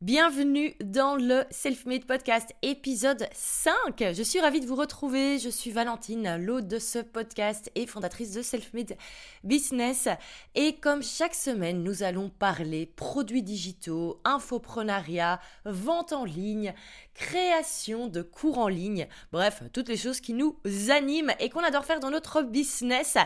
Bienvenue dans le Self-Made Podcast épisode 5. Je suis ravie de vous retrouver. Je suis Valentine, l'hôte de ce podcast et fondatrice de Self-Made Business. Et comme chaque semaine, nous allons parler produits digitaux, infoprenariat, vente en ligne, création de cours en ligne. Bref, toutes les choses qui nous animent et qu'on adore faire dans notre business.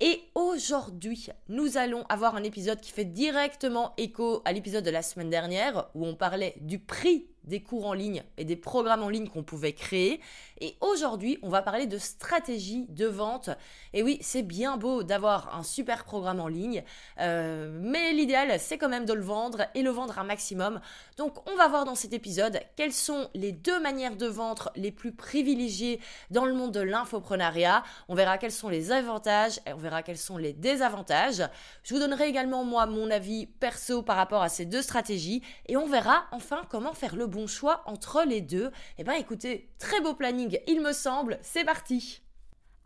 Et aujourd'hui, nous allons avoir un épisode qui fait directement écho à l'épisode de la semaine dernière où on parlait du prix des cours en ligne et des programmes en ligne qu'on pouvait créer. Et aujourd'hui, on va parler de stratégie de vente. Et oui, c'est bien beau d'avoir un super programme en ligne, euh, mais l'idéal, c'est quand même de le vendre et le vendre un maximum. Donc, on va voir dans cet épisode quelles sont les deux manières de vendre les plus privilégiées dans le monde de l'infoprenariat. On verra quels sont les avantages et on verra quels sont les désavantages. Je vous donnerai également, moi, mon avis perso par rapport à ces deux stratégies et on verra enfin comment faire le bon choix entre les deux Eh bien écoutez, très beau planning il me semble, c'est parti.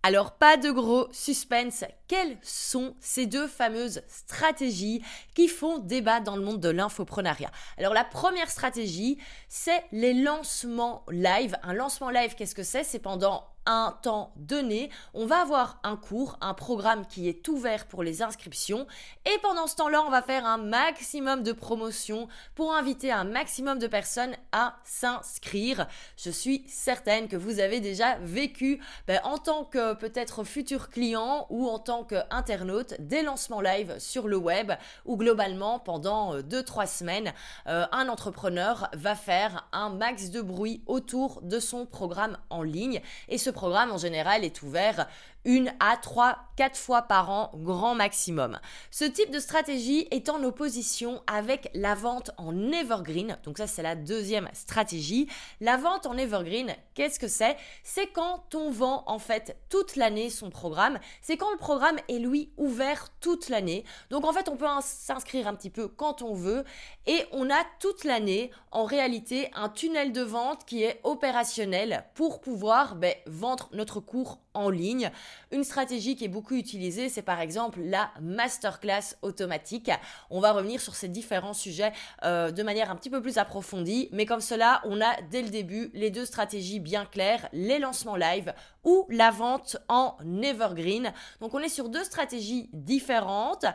Alors pas de gros suspense, quelles sont ces deux fameuses stratégies qui font débat dans le monde de l'infoprenariat? Alors la première stratégie, c'est les lancements live. Un lancement live, qu'est-ce que c'est? C'est pendant un temps donné, on va avoir un cours, un programme qui est ouvert pour les inscriptions. Et pendant ce temps-là, on va faire un maximum de promotions pour inviter un maximum de personnes à s'inscrire. Je suis certaine que vous avez déjà vécu ben, en tant que peut-être futur client ou en tant qu'internaute des lancements live sur le web où globalement pendant 2-3 euh, semaines, euh, un entrepreneur va faire un max de bruit autour de son programme en ligne. Et ce programme en général est ouvert une à trois, quatre fois par an, grand maximum. Ce type de stratégie est en opposition avec la vente en evergreen. Donc ça, c'est la deuxième stratégie. La vente en evergreen, qu'est-ce que c'est? C'est quand on vend en fait toute l'année son programme. C'est quand le programme est lui ouvert toute l'année. Donc en fait, on peut s'inscrire un petit peu quand on veut et on a toute l'année en réalité un tunnel de vente qui est opérationnel pour pouvoir ben, vendre notre cours ligne. Une stratégie qui est beaucoup utilisée, c'est par exemple la masterclass automatique. On va revenir sur ces différents sujets euh, de manière un petit peu plus approfondie, mais comme cela, on a dès le début les deux stratégies bien claires, les lancements live ou la vente en evergreen. Donc on est sur deux stratégies différentes.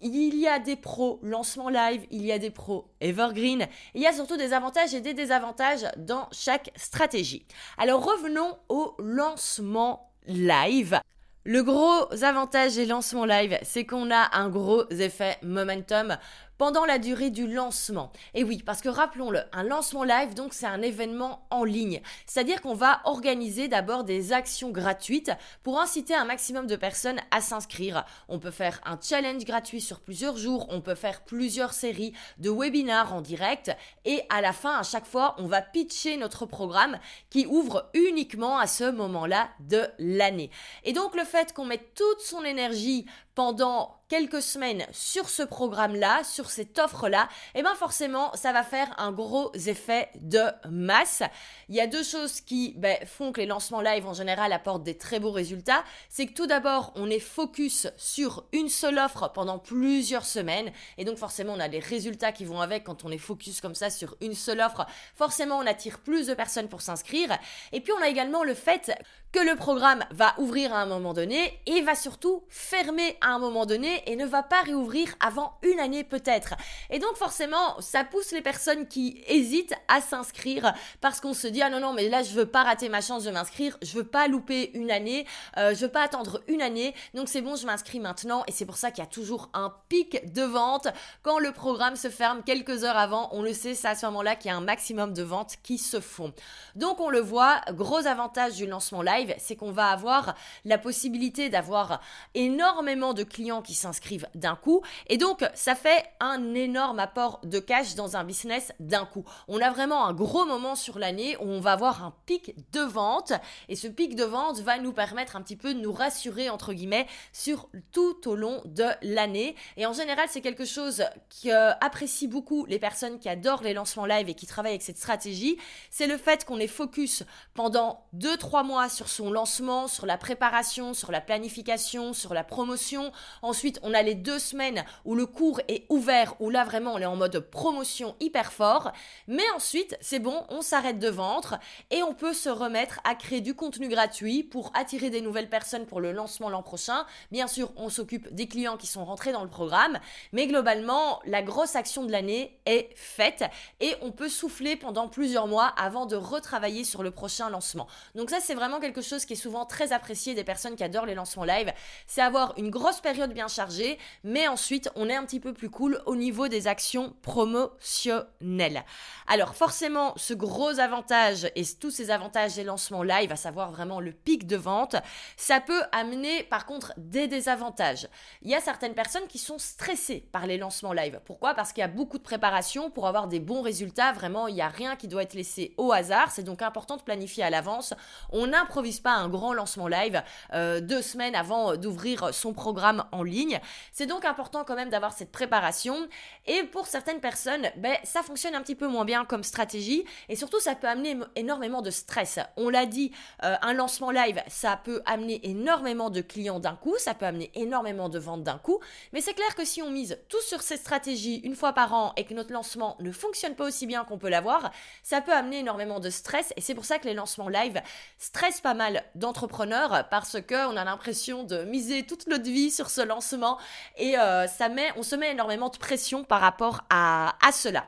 Il y a des pros lancement live, il y a des pros evergreen, il y a surtout des avantages et des désavantages dans chaque stratégie. Alors revenons au lancement live. Le gros avantage des lancements live, c'est qu'on a un gros effet momentum pendant la durée du lancement. Et oui, parce que rappelons-le, un lancement live, donc c'est un événement en ligne. C'est-à-dire qu'on va organiser d'abord des actions gratuites pour inciter un maximum de personnes à s'inscrire. On peut faire un challenge gratuit sur plusieurs jours, on peut faire plusieurs séries de webinars en direct et à la fin, à chaque fois, on va pitcher notre programme qui ouvre uniquement à ce moment-là de l'année. Et donc le fait qu'on mette toute son énergie pendant quelques semaines sur ce programme-là, sur cette offre-là, et eh bien forcément, ça va faire un gros effet de masse. Il y a deux choses qui ben, font que les lancements live en général apportent des très beaux résultats. C'est que tout d'abord, on est focus sur une seule offre pendant plusieurs semaines, et donc forcément, on a les résultats qui vont avec quand on est focus comme ça sur une seule offre. Forcément, on attire plus de personnes pour s'inscrire. Et puis, on a également le fait le programme va ouvrir à un moment donné et va surtout fermer à un moment donné et ne va pas réouvrir avant une année peut-être. Et donc forcément, ça pousse les personnes qui hésitent à s'inscrire parce qu'on se dit ah non non mais là je veux pas rater ma chance de m'inscrire, je veux pas louper une année, euh, je veux pas attendre une année, donc c'est bon je m'inscris maintenant et c'est pour ça qu'il y a toujours un pic de vente quand le programme se ferme quelques heures avant. On le sait, c'est à ce moment-là qu'il y a un maximum de ventes qui se font. Donc on le voit, gros avantage du lancement live, c'est qu'on va avoir la possibilité d'avoir énormément de clients qui s'inscrivent d'un coup. Et donc, ça fait un énorme apport de cash dans un business d'un coup. On a vraiment un gros moment sur l'année où on va avoir un pic de vente. Et ce pic de vente va nous permettre un petit peu de nous rassurer, entre guillemets, sur tout au long de l'année. Et en général, c'est quelque chose qui apprécie beaucoup les personnes qui adorent les lancements live et qui travaillent avec cette stratégie. C'est le fait qu'on est focus pendant 2-3 mois sur son lancement, sur la préparation, sur la planification, sur la promotion. Ensuite, on a les deux semaines où le cours est ouvert, où là vraiment on est en mode promotion hyper fort. Mais ensuite, c'est bon, on s'arrête de vendre et on peut se remettre à créer du contenu gratuit pour attirer des nouvelles personnes pour le lancement l'an prochain. Bien sûr, on s'occupe des clients qui sont rentrés dans le programme, mais globalement, la grosse action de l'année est faite et on peut souffler pendant plusieurs mois avant de retravailler sur le prochain lancement. Donc ça, c'est vraiment quelque chose qui est souvent très apprécié des personnes qui adorent les lancements live, c'est avoir une grosse période bien chargée, mais ensuite on est un petit peu plus cool au niveau des actions promotionnelles. Alors forcément, ce gros avantage et tous ces avantages des lancements live, à savoir vraiment le pic de vente, ça peut amener par contre des désavantages. Il y a certaines personnes qui sont stressées par les lancements live. Pourquoi? Parce qu'il y a beaucoup de préparation pour avoir des bons résultats. Vraiment, il n'y a rien qui doit être laissé au hasard. C'est donc important de planifier à l'avance. On n'improvise pas un grand lancement live euh, deux semaines avant d'ouvrir son programme en ligne. C'est donc important quand même d'avoir cette préparation. Et pour certaines personnes, ben, ça fonctionne un petit peu moins bien comme stratégie. Et surtout, ça peut amener énormément de stress. On l'a dit, euh, un lancement live, ça peut amener énormément de clients d'un coup. Ça peut amener énormément de ventes d'un coup. Mais c'est clair que si on mise tout sur cette stratégie une fois par an et que notre lancement ne fonctionne pas aussi bien qu'on peut l'avoir, ça peut amener énormément de stress. Et c'est pour ça que les lancements live stressent pas mal d'entrepreneurs parce qu'on a l'impression de miser toute notre vie sur ce lancement et euh, ça met, on se met énormément de pression par rapport à, à cela.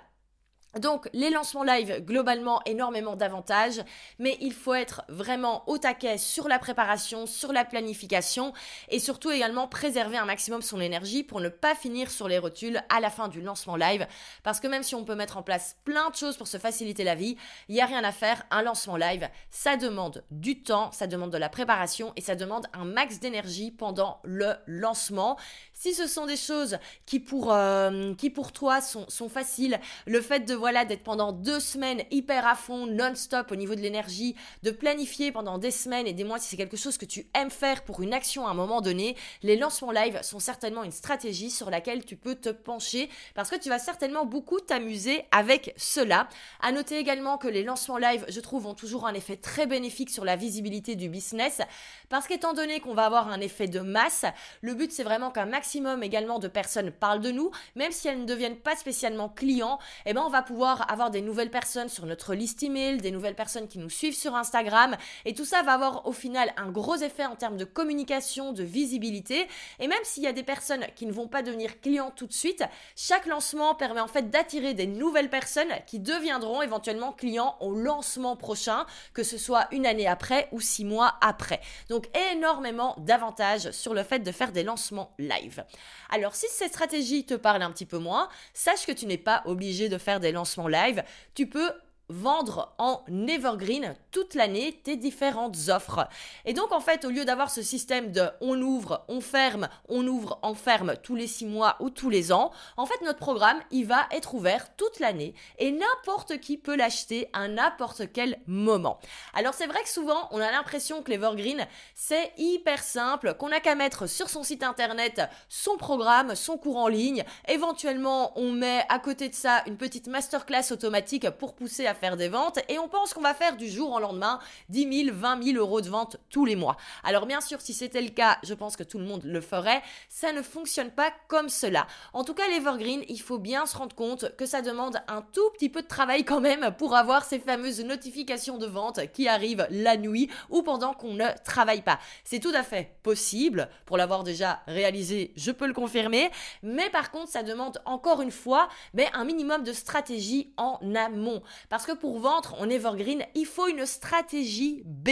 Donc les lancements live, globalement, énormément d'avantages, mais il faut être vraiment au taquet sur la préparation, sur la planification et surtout également préserver un maximum son énergie pour ne pas finir sur les rotules à la fin du lancement live. Parce que même si on peut mettre en place plein de choses pour se faciliter la vie, il n'y a rien à faire. Un lancement live, ça demande du temps, ça demande de la préparation et ça demande un max d'énergie pendant le lancement. Si ce sont des choses qui pour, euh, qui pour toi sont, sont faciles, le fait de d'être pendant deux semaines hyper à fond, non-stop au niveau de l'énergie, de planifier pendant des semaines et des mois si c'est quelque chose que tu aimes faire pour une action à un moment donné, les lancements live sont certainement une stratégie sur laquelle tu peux te pencher parce que tu vas certainement beaucoup t'amuser avec cela. À noter également que les lancements live, je trouve, ont toujours un effet très bénéfique sur la visibilité du business parce qu'étant donné qu'on va avoir un effet de masse, le but c'est vraiment qu'un maximum également de personnes parlent de nous, même si elles ne deviennent pas spécialement clients, et eh ben on va pouvoir avoir des nouvelles personnes sur notre liste email, des nouvelles personnes qui nous suivent sur Instagram. Et tout ça va avoir au final un gros effet en termes de communication, de visibilité. Et même s'il y a des personnes qui ne vont pas devenir clients tout de suite, chaque lancement permet en fait d'attirer des nouvelles personnes qui deviendront éventuellement clients au lancement prochain, que ce soit une année après ou six mois après. Donc énormément d'avantages sur le fait de faire des lancements live. Alors si cette stratégie te parle un petit peu moins, sache que tu n'es pas obligé de faire des lancements live. Tu peux vendre en evergreen toute l'année tes différentes offres. Et donc en fait, au lieu d'avoir ce système de on ouvre, on ferme, on ouvre, on ferme tous les six mois ou tous les ans, en fait notre programme, il va être ouvert toute l'année et n'importe qui peut l'acheter à n'importe quel moment. Alors c'est vrai que souvent, on a l'impression que l'evergreen, c'est hyper simple, qu'on n'a qu'à mettre sur son site internet son programme, son cours en ligne, éventuellement on met à côté de ça une petite masterclass automatique pour pousser à faire des ventes et on pense qu'on va faire du jour au lendemain 10 000, 20 000 euros de ventes tous les mois. Alors bien sûr, si c'était le cas, je pense que tout le monde le ferait. Ça ne fonctionne pas comme cela. En tout cas, l'Evergreen, il faut bien se rendre compte que ça demande un tout petit peu de travail quand même pour avoir ces fameuses notifications de vente qui arrivent la nuit ou pendant qu'on ne travaille pas. C'est tout à fait possible. Pour l'avoir déjà réalisé, je peux le confirmer. Mais par contre, ça demande encore une fois ben, un minimum de stratégie en amont. Parce que pour vendre en Evergreen, il faut une stratégie B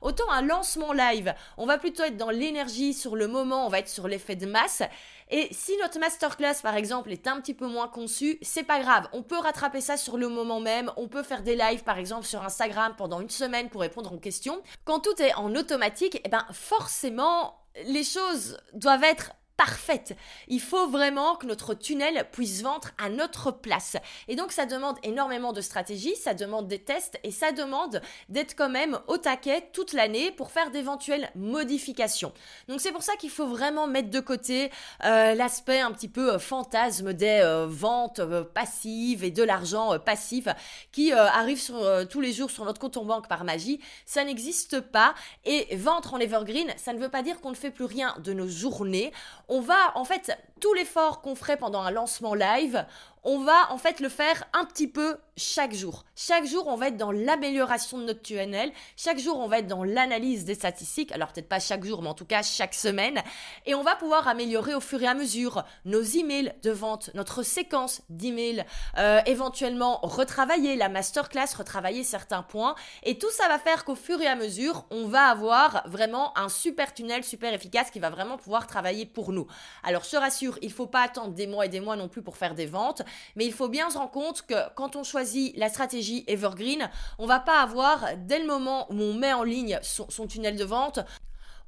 Autant un lancement live, on va plutôt être dans l'énergie sur le moment, on va être sur l'effet de masse. Et si notre masterclass, par exemple, est un petit peu moins conçu, c'est pas grave. On peut rattraper ça sur le moment même. On peut faire des lives, par exemple, sur Instagram pendant une semaine pour répondre aux questions. Quand tout est en automatique, eh ben, forcément, les choses doivent être Il faut vraiment que notre tunnel puisse vendre à notre place. Et donc ça demande énormément de stratégie, ça demande des tests et ça demande d'être quand même au taquet toute l'année pour faire d'éventuelles modifications. Donc c'est pour ça qu'il faut vraiment mettre de côté euh, l'aspect un petit peu euh, fantasme des euh, ventes passives et de l'argent passif qui arrive tous les jours sur notre compte en banque par magie. Ça n'existe pas. Et vendre en evergreen, ça ne veut pas dire qu'on ne fait plus rien de nos journées on va en fait tout l'effort qu'on ferait pendant un lancement live, on va en fait le faire un petit peu chaque jour. Chaque jour, on va être dans l'amélioration de notre tunnel. Chaque jour, on va être dans l'analyse des statistiques. Alors peut-être pas chaque jour, mais en tout cas chaque semaine. Et on va pouvoir améliorer au fur et à mesure nos emails de vente, notre séquence d'emails, euh, éventuellement retravailler la masterclass, retravailler certains points. Et tout ça va faire qu'au fur et à mesure, on va avoir vraiment un super tunnel super efficace qui va vraiment pouvoir travailler pour nous. Alors je te il faut pas attendre des mois et des mois non plus pour faire des ventes. Mais il faut bien se rendre compte que quand on choisit la stratégie Evergreen, on va pas avoir, dès le moment où on met en ligne son tunnel de vente,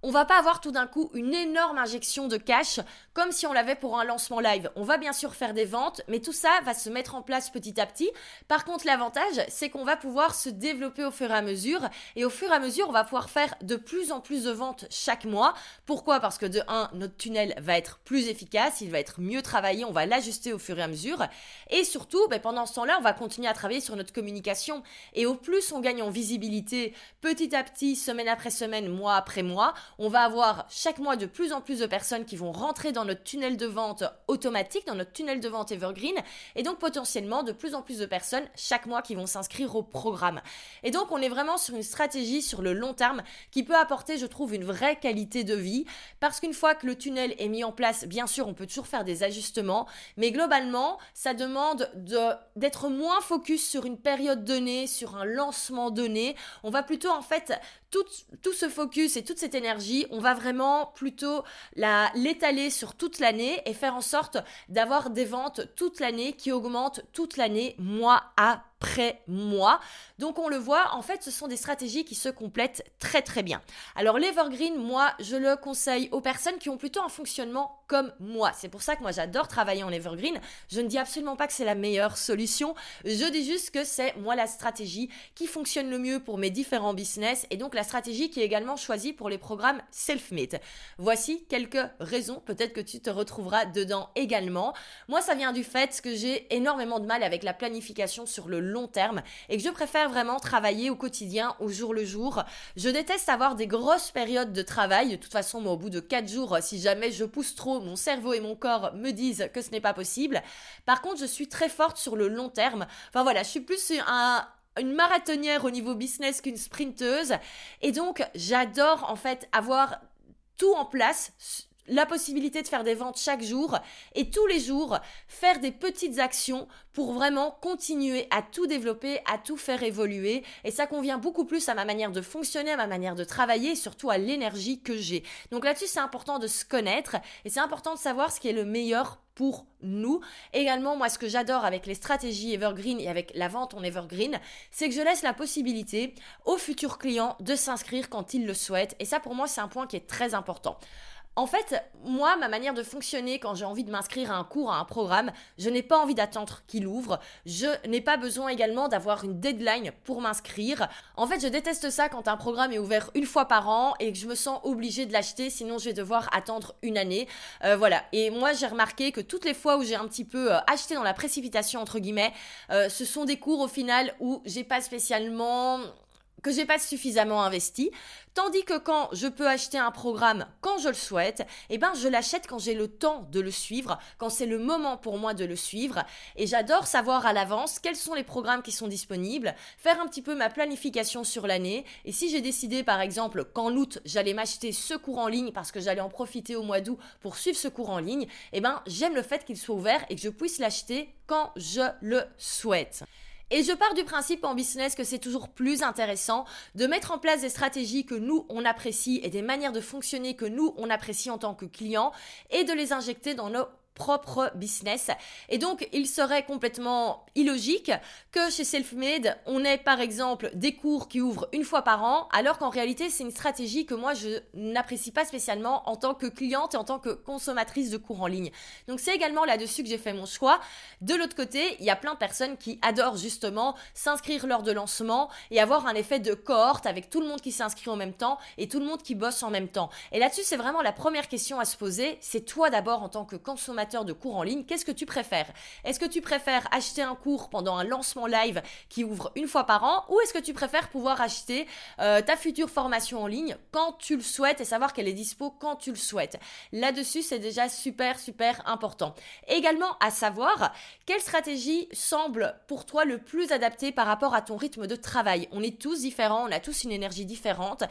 on va pas avoir tout d'un coup une énorme injection de cash comme si on l'avait pour un lancement live. On va bien sûr faire des ventes, mais tout ça va se mettre en place petit à petit. Par contre, l'avantage, c'est qu'on va pouvoir se développer au fur et à mesure et au fur et à mesure, on va pouvoir faire de plus en plus de ventes chaque mois. Pourquoi? Parce que de 1, notre tunnel va être plus efficace, il va être mieux travaillé, on va l'ajuster au fur et à mesure. Et surtout, ben, pendant ce temps-là, on va continuer à travailler sur notre communication. Et au plus on gagne en visibilité, petit à petit, semaine après semaine, mois après mois, on va avoir chaque mois de plus en plus de personnes qui vont rentrer dans notre tunnel de vente automatique, dans notre tunnel de vente Evergreen, et donc potentiellement de plus en plus de personnes chaque mois qui vont s'inscrire au programme. Et donc on est vraiment sur une stratégie sur le long terme qui peut apporter, je trouve, une vraie qualité de vie, parce qu'une fois que le tunnel est mis en place, bien sûr, on peut toujours faire des ajustements, mais globalement, ça demande d'être moins focus sur une période donnée, sur un lancement donné. On va plutôt en fait tout, ce focus et toute cette énergie, on va vraiment plutôt l'étaler sur toute l'année et faire en sorte d'avoir des ventes toute l'année qui augmentent toute l'année, mois à après moi. Donc on le voit, en fait, ce sont des stratégies qui se complètent très très bien. Alors l'Evergreen, moi, je le conseille aux personnes qui ont plutôt un fonctionnement comme moi. C'est pour ça que moi j'adore travailler en Evergreen. Je ne dis absolument pas que c'est la meilleure solution. Je dis juste que c'est moi la stratégie qui fonctionne le mieux pour mes différents business et donc la stratégie qui est également choisie pour les programmes self-made. Voici quelques raisons, peut-être que tu te retrouveras dedans également. Moi ça vient du fait que j'ai énormément de mal avec la planification sur le long terme et que je préfère vraiment travailler au quotidien, au jour le jour. Je déteste avoir des grosses périodes de travail. De toute façon, moi, au bout de 4 jours, si jamais je pousse trop, mon cerveau et mon corps me disent que ce n'est pas possible. Par contre, je suis très forte sur le long terme. Enfin voilà, je suis plus un, une marathonière au niveau business qu'une sprinteuse. Et donc, j'adore en fait avoir tout en place la possibilité de faire des ventes chaque jour et tous les jours faire des petites actions pour vraiment continuer à tout développer, à tout faire évoluer et ça convient beaucoup plus à ma manière de fonctionner, à ma manière de travailler et surtout à l'énergie que j'ai. Donc là-dessus c'est important de se connaître et c'est important de savoir ce qui est le meilleur pour nous. Également, moi, ce que j'adore avec les stratégies Evergreen et avec la vente en Evergreen, c'est que je laisse la possibilité aux futurs clients de s'inscrire quand ils le souhaitent. Et ça, pour moi, c'est un point qui est très important. En fait, moi, ma manière de fonctionner quand j'ai envie de m'inscrire à un cours, à un programme, je n'ai pas envie d'attendre qu'il ouvre. Je n'ai pas besoin également d'avoir une deadline pour m'inscrire. En fait, je déteste ça quand un programme est ouvert une fois par an et que je me sens obligée de l'acheter, sinon je vais devoir attendre une année. Euh, voilà. Et moi, j'ai remarqué que toutes les fois où j'ai un petit peu euh, acheté dans la précipitation, entre guillemets, euh, ce sont des cours au final où j'ai pas spécialement que j'ai pas suffisamment investi, tandis que quand je peux acheter un programme quand je le souhaite, eh ben je l'achète quand j'ai le temps de le suivre, quand c'est le moment pour moi de le suivre. Et j'adore savoir à l'avance quels sont les programmes qui sont disponibles, faire un petit peu ma planification sur l'année. Et si j'ai décidé par exemple qu'en août, j'allais m'acheter ce cours en ligne parce que j'allais en profiter au mois d'août pour suivre ce cours en ligne, eh ben j'aime le fait qu'il soit ouvert et que je puisse l'acheter quand je le souhaite. Et je pars du principe en business que c'est toujours plus intéressant de mettre en place des stratégies que nous, on apprécie et des manières de fonctionner que nous, on apprécie en tant que client et de les injecter dans nos propre business. Et donc, il serait complètement illogique que chez Selfmade, on ait par exemple des cours qui ouvrent une fois par an, alors qu'en réalité, c'est une stratégie que moi, je n'apprécie pas spécialement en tant que cliente et en tant que consommatrice de cours en ligne. Donc, c'est également là-dessus que j'ai fait mon choix. De l'autre côté, il y a plein de personnes qui adorent justement s'inscrire lors de lancement et avoir un effet de cohorte avec tout le monde qui s'inscrit en même temps et tout le monde qui bosse en même temps. Et là-dessus, c'est vraiment la première question à se poser. C'est toi d'abord en tant que de cours en ligne, qu'est-ce que tu préfères? Est-ce que tu préfères acheter un cours pendant un lancement live qui ouvre une fois par an ou est-ce que tu préfères pouvoir acheter euh, ta future formation en ligne quand tu le souhaites et savoir qu'elle est dispo quand tu le souhaites? Là-dessus, c'est déjà super, super important. Également à savoir quelle stratégie semble pour toi le plus adaptée par rapport à ton rythme de travail? On est tous différents, on a tous une énergie différente.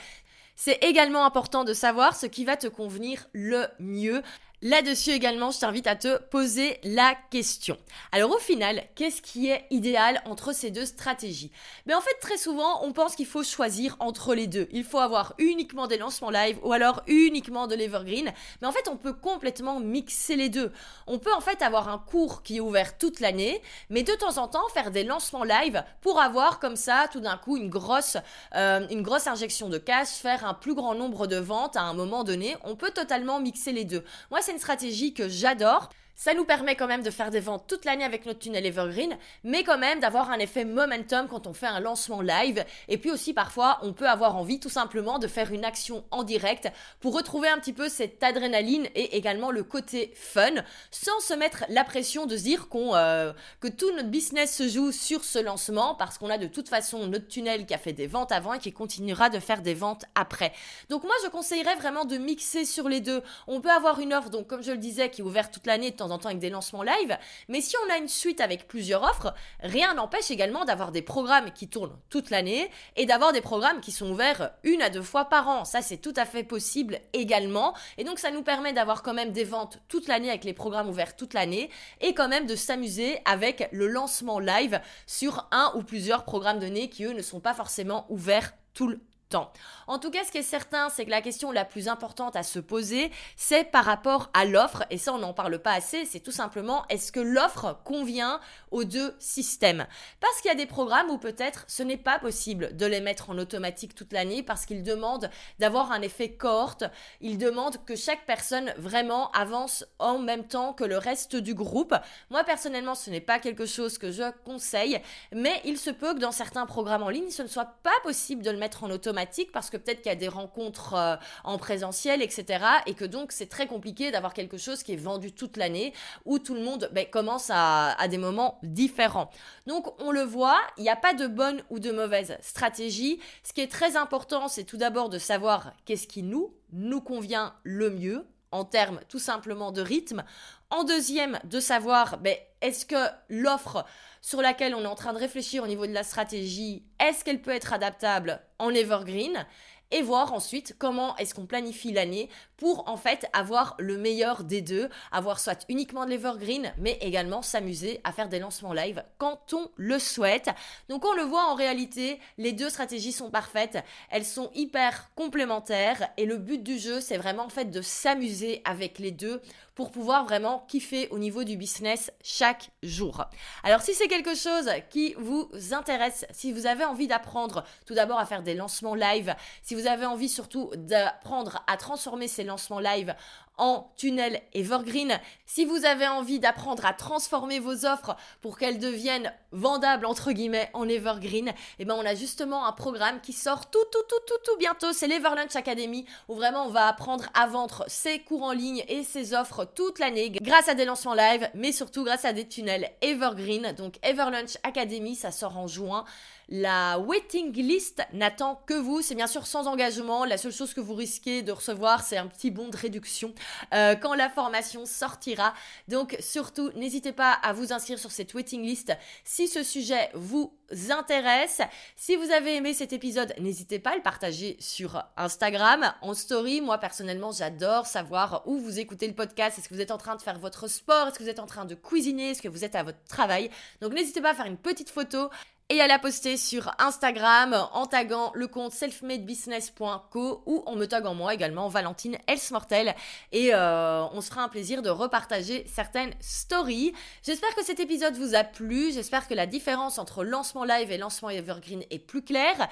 C'est également important de savoir ce qui va te convenir le mieux. Là-dessus également, je t'invite à te poser la question. Alors au final, qu'est-ce qui est idéal entre ces deux stratégies? Mais en fait, très souvent, on pense qu'il faut choisir entre les deux. Il faut avoir uniquement des lancements live ou alors uniquement de l'evergreen. Mais en fait, on peut complètement mixer les deux. On peut en fait avoir un cours qui est ouvert toute l'année, mais de temps en temps faire des lancements live pour avoir comme ça tout d'un coup une grosse, euh, une grosse injection de cash, faire un plus grand nombre de ventes à un moment donné. On peut totalement mixer les deux. Moi, une stratégie que j'adore ça nous permet quand même de faire des ventes toute l'année avec notre tunnel Evergreen, mais quand même d'avoir un effet momentum quand on fait un lancement live. Et puis aussi parfois, on peut avoir envie tout simplement de faire une action en direct pour retrouver un petit peu cette adrénaline et également le côté fun, sans se mettre la pression de se dire qu'on euh, que tout notre business se joue sur ce lancement parce qu'on a de toute façon notre tunnel qui a fait des ventes avant et qui continuera de faire des ventes après. Donc moi, je conseillerais vraiment de mixer sur les deux. On peut avoir une offre, donc comme je le disais, qui est ouverte toute l'année de en temps avec des lancements live. Mais si on a une suite avec plusieurs offres, rien n'empêche également d'avoir des programmes qui tournent toute l'année et d'avoir des programmes qui sont ouverts une à deux fois par an. Ça, c'est tout à fait possible également. Et donc, ça nous permet d'avoir quand même des ventes toute l'année avec les programmes ouverts toute l'année et quand même de s'amuser avec le lancement live sur un ou plusieurs programmes donnés qui, eux, ne sont pas forcément ouverts tout le en tout cas, ce qui est certain, c'est que la question la plus importante à se poser, c'est par rapport à l'offre, et ça on n'en parle pas assez, c'est tout simplement est-ce que l'offre convient aux deux systèmes? Parce qu'il y a des programmes où peut-être ce n'est pas possible de les mettre en automatique toute l'année parce qu'ils demandent d'avoir un effet cohorte, ils demandent que chaque personne vraiment avance en même temps que le reste du groupe. Moi personnellement, ce n'est pas quelque chose que je conseille, mais il se peut que dans certains programmes en ligne, ce ne soit pas possible de le mettre en automatique parce que peut-être qu'il y a des rencontres euh, en présentiel, etc. Et que donc c'est très compliqué d'avoir quelque chose qui est vendu toute l'année où tout le monde ben, commence à, des moments différents. Donc on le voit, il n'y a pas de bonne ou de mauvaise stratégie. Ce qui est très important, c'est tout d'abord de savoir qu'est-ce qui nous, nous convient le mieux en termes tout simplement de rythme. En deuxième, de savoir ben, est-ce que l'offre sur laquelle on est en train de réfléchir au niveau de la stratégie, est-ce qu'elle peut être adaptable en evergreen et voir ensuite comment est-ce qu'on planifie l'année pour en fait avoir le meilleur des deux, avoir soit uniquement de l'evergreen, mais également s'amuser à faire des lancements live quand on le souhaite. Donc on le voit en réalité, les deux stratégies sont parfaites, elles sont hyper complémentaires et le but du jeu c'est vraiment en fait de s'amuser avec les deux pour pouvoir vraiment kiffer au niveau du business chaque jour. Alors si c'est quelque chose qui vous intéresse, si vous avez envie d'apprendre tout d'abord à faire des lancements live, si vous avez envie surtout d'apprendre à transformer ces lancements live en tunnel evergreen. Si vous avez envie d'apprendre à transformer vos offres pour qu'elles deviennent vendables entre guillemets en evergreen, eh ben on a justement un programme qui sort tout tout tout tout tout bientôt, c'est l'Everlunch Academy où vraiment on va apprendre à vendre ses cours en ligne et ses offres toute l'année grâce à des lancements live mais surtout grâce à des tunnels evergreen. Donc Everlunch Academy, ça sort en juin. La waiting list n'attend que vous. C'est bien sûr sans engagement. La seule chose que vous risquez de recevoir, c'est un petit bon de réduction euh, quand la formation sortira. Donc surtout, n'hésitez pas à vous inscrire sur cette waiting list si ce sujet vous intéresse. Si vous avez aimé cet épisode, n'hésitez pas à le partager sur Instagram, en story. Moi personnellement, j'adore savoir où vous écoutez le podcast. Est-ce que vous êtes en train de faire votre sport? Est-ce que vous êtes en train de cuisiner? Est-ce que vous êtes à votre travail? Donc n'hésitez pas à faire une petite photo et à la poster sur Instagram en taguant le compte selfmadebusiness.co ou en me taguant moi également, Valentine Elsmortel. Et euh, on se fera un plaisir de repartager certaines stories. J'espère que cet épisode vous a plu. J'espère que la différence entre lancement live et lancement evergreen est plus claire.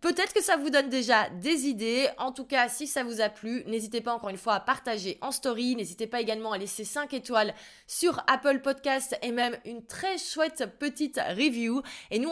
Peut-être que ça vous donne déjà des idées. En tout cas, si ça vous a plu, n'hésitez pas encore une fois à partager en story. N'hésitez pas également à laisser 5 étoiles sur Apple Podcast et même une très chouette petite review. Et nous,